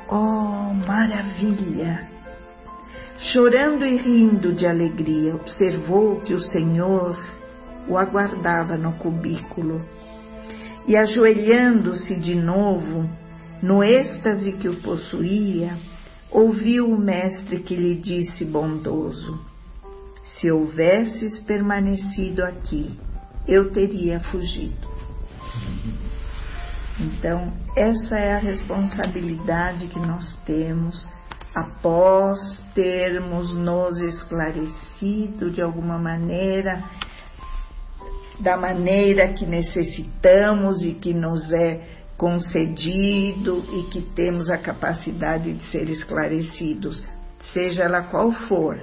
oh maravilha! Chorando e rindo de alegria, observou que o Senhor o aguardava no cubículo e, ajoelhando-se de novo, no êxtase que o possuía, ouviu o Mestre que lhe disse bondoso: Se houvesses permanecido aqui, eu teria fugido. Então, essa é a responsabilidade que nós temos após termos nos esclarecido de alguma maneira, da maneira que necessitamos e que nos é concedido e que temos a capacidade de ser esclarecidos, seja ela qual for.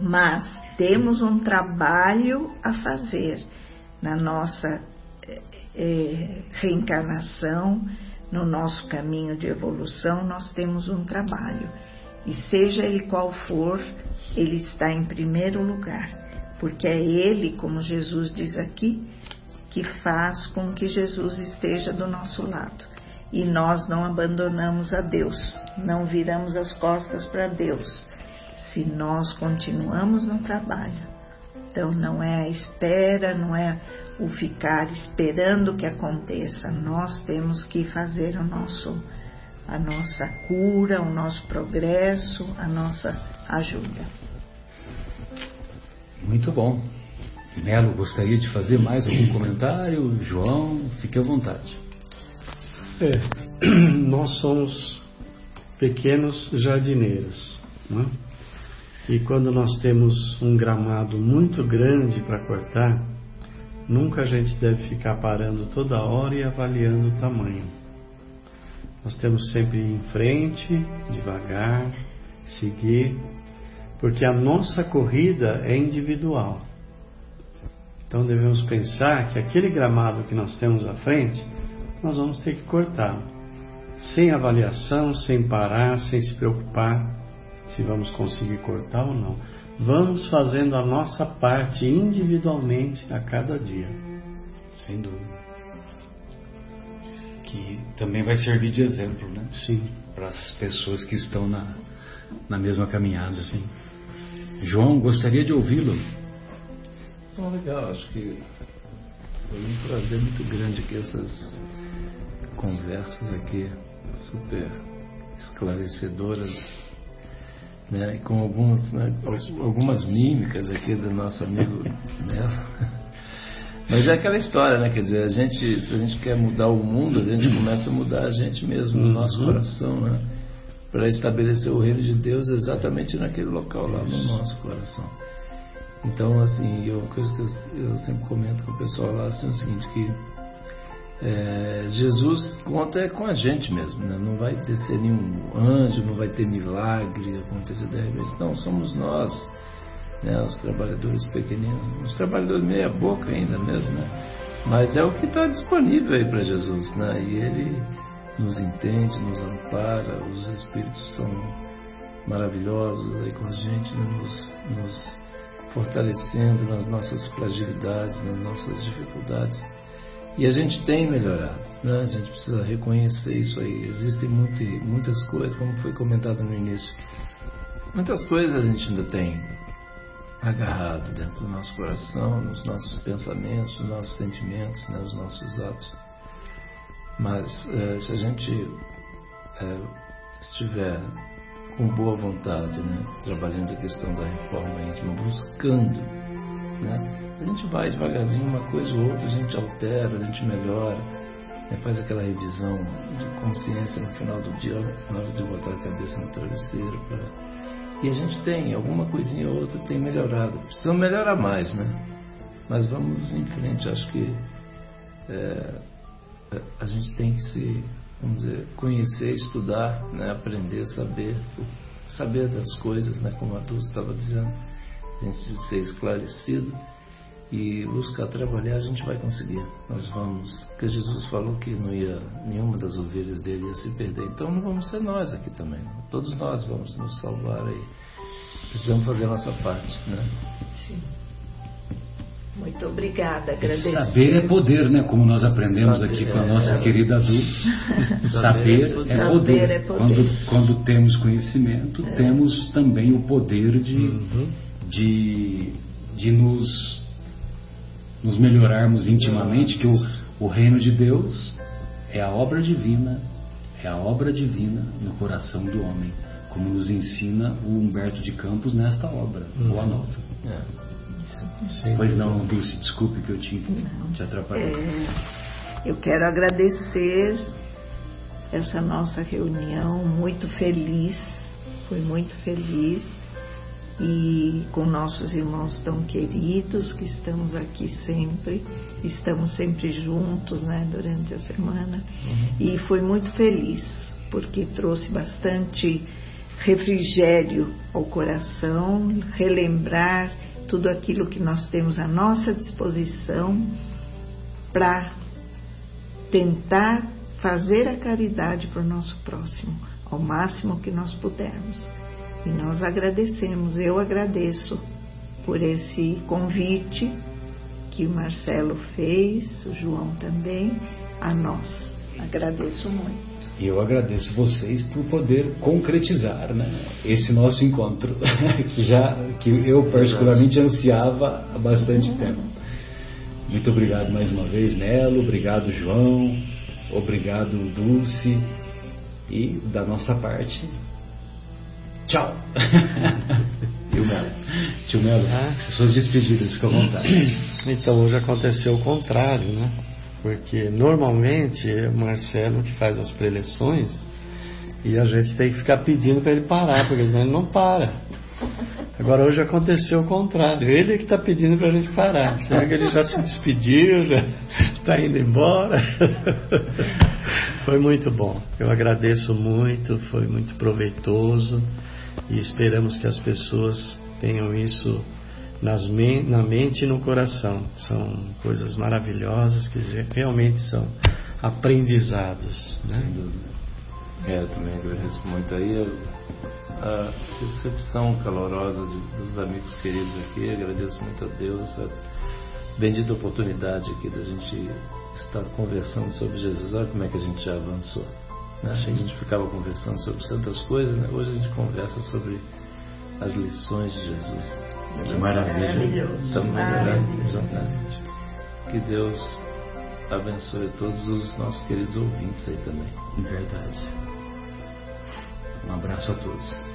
Mas temos um trabalho a fazer na nossa é, reencarnação, no nosso caminho de evolução, nós temos um trabalho. E seja ele qual for, ele está em primeiro lugar, porque é ele, como Jesus diz aqui, que faz com que Jesus esteja do nosso lado. E nós não abandonamos a Deus, não viramos as costas para Deus, se nós continuamos no trabalho. Então não é a espera, não é o ficar esperando que aconteça. Nós temos que fazer o nosso a nossa cura, o nosso progresso, a nossa ajuda. Muito bom. Melo gostaria de fazer mais algum comentário? João, fique à vontade. É, *clears throat* nós somos pequenos jardineiros, né? e quando nós temos um gramado muito grande para cortar, nunca a gente deve ficar parando toda hora e avaliando o tamanho. Nós temos sempre ir em frente, devagar, seguir, porque a nossa corrida é individual. Então devemos pensar que aquele gramado que nós temos à frente, nós vamos ter que cortar, sem avaliação, sem parar, sem se preocupar se vamos conseguir cortar ou não. Vamos fazendo a nossa parte individualmente a cada dia. Sem dúvida. Que também vai servir de exemplo, né? Sim. Para as pessoas que estão na, na mesma caminhada. Sim. João, gostaria de ouvi-lo. Bom, legal, acho que foi um prazer muito grande aqui essas conversas aqui super esclarecedoras, né? Com algumas, né, algumas mímicas aqui do nosso amigo Melo. Mas é aquela história, né? Quer dizer, a gente, se a gente quer mudar o mundo, a gente começa a mudar a gente mesmo, no nosso uhum. coração, né? Para estabelecer o reino de Deus exatamente naquele local lá no nosso coração. Então, assim, eu, coisa que eu, eu, sempre comento com o pessoal lá assim, é o seguinte, que é, Jesus conta com a gente mesmo, né? não vai descer nenhum anjo, não vai ter milagre acontecer de repente, não, somos nós, né? os trabalhadores pequeninos, os trabalhadores meia boca ainda mesmo, né? mas é o que está disponível aí para Jesus, né? e Ele nos entende, nos ampara, os Espíritos são maravilhosos aí com a gente, né? nos, nos fortalecendo nas nossas fragilidades, nas nossas dificuldades. E a gente tem melhorado, né? a gente precisa reconhecer isso aí. Existem muito, muitas coisas, como foi comentado no início, muitas coisas a gente ainda tem agarrado dentro do nosso coração, nos nossos pensamentos, nos nossos sentimentos, né? nos nossos atos. Mas eh, se a gente eh, estiver com boa vontade, né? trabalhando a questão da reforma íntima, buscando. Né? A gente vai devagarzinho, uma coisa ou outra, a gente altera, a gente melhora, né? faz aquela revisão de consciência no final do dia, na hora de botar a cabeça no travesseiro. Pra... E a gente tem, alguma coisinha ou outra tem melhorado. Precisa melhorar mais, né? Mas vamos em frente, acho que é, a gente tem que se vamos dizer, conhecer, estudar, né, aprender, saber, saber das coisas, né, como a Dulce estava dizendo, a gente ser esclarecido e buscar trabalhar, a gente vai conseguir. Nós vamos. Porque Jesus falou que não ia, nenhuma das ovelhas dele ia se perder. Então não vamos ser nós aqui também. Todos nós vamos nos salvar aí. Precisamos fazer a nossa parte, né? Sim. Muito obrigada, agradeço. Saber é poder, né? Como nós aprendemos Saber aqui com a nossa é, querida Dulce. *laughs* Saber, é poder. É poder. É poder. Quando, quando temos conhecimento, é. temos também o poder de, uhum. de, de nos nos melhorarmos intimamente, que o, o reino de Deus é a obra divina, é a obra divina no coração do homem, como nos ensina o Humberto de Campos nesta obra, uhum. Boa Nova. É. Pois não, Dulce, desculpe que eu te, te atrapalhei. É, eu quero agradecer essa nossa reunião, muito feliz, fui muito feliz e com nossos irmãos tão queridos que estamos aqui sempre, estamos sempre juntos, né, durante a semana. Uhum. E foi muito feliz porque trouxe bastante refrigério ao coração, relembrar tudo aquilo que nós temos à nossa disposição para tentar fazer a caridade para o nosso próximo, ao máximo que nós pudermos. E nós agradecemos, eu agradeço por esse convite que o Marcelo fez, o João também, a nós. Agradeço muito. E eu agradeço vocês por poder concretizar né, esse nosso encontro, *laughs* que já que eu particularmente ansiava há bastante tempo. Muito obrigado mais uma vez, Melo, obrigado, João, obrigado, Dulce, e da nossa parte, Tchau. *laughs* Tio Melo. Tio Melo, ah. suas despedidas, fica à vontade. *clears throat* Então, hoje aconteceu o contrário, né? Porque normalmente é o Marcelo que faz as preleções e a gente tem que ficar pedindo para ele parar, porque senão ele não para. Agora hoje aconteceu o contrário. Ele é que está pedindo para a gente parar. Será que ele já se despediu, *laughs* já está indo embora? *laughs* Foi muito bom. Eu agradeço muito, foi muito proveitoso e esperamos que as pessoas tenham isso nas na mente e no coração. São coisas maravilhosas que realmente são aprendizados. Né? Sem dúvida. É, eu também agradeço muito aí a, a recepção calorosa de, dos amigos queridos aqui. Agradeço muito a Deus a bendita oportunidade aqui da gente estar conversando sobre Jesus. Olha como é que a gente já avançou. Né? A gente ficava conversando sobre tantas coisas, né? hoje a gente conversa sobre as lições de Jesus. Que maravilha. Estamos melhorando, exatamente. Que Deus abençoe todos os nossos queridos ouvintes aí também. Verdade. Um abraço a todos.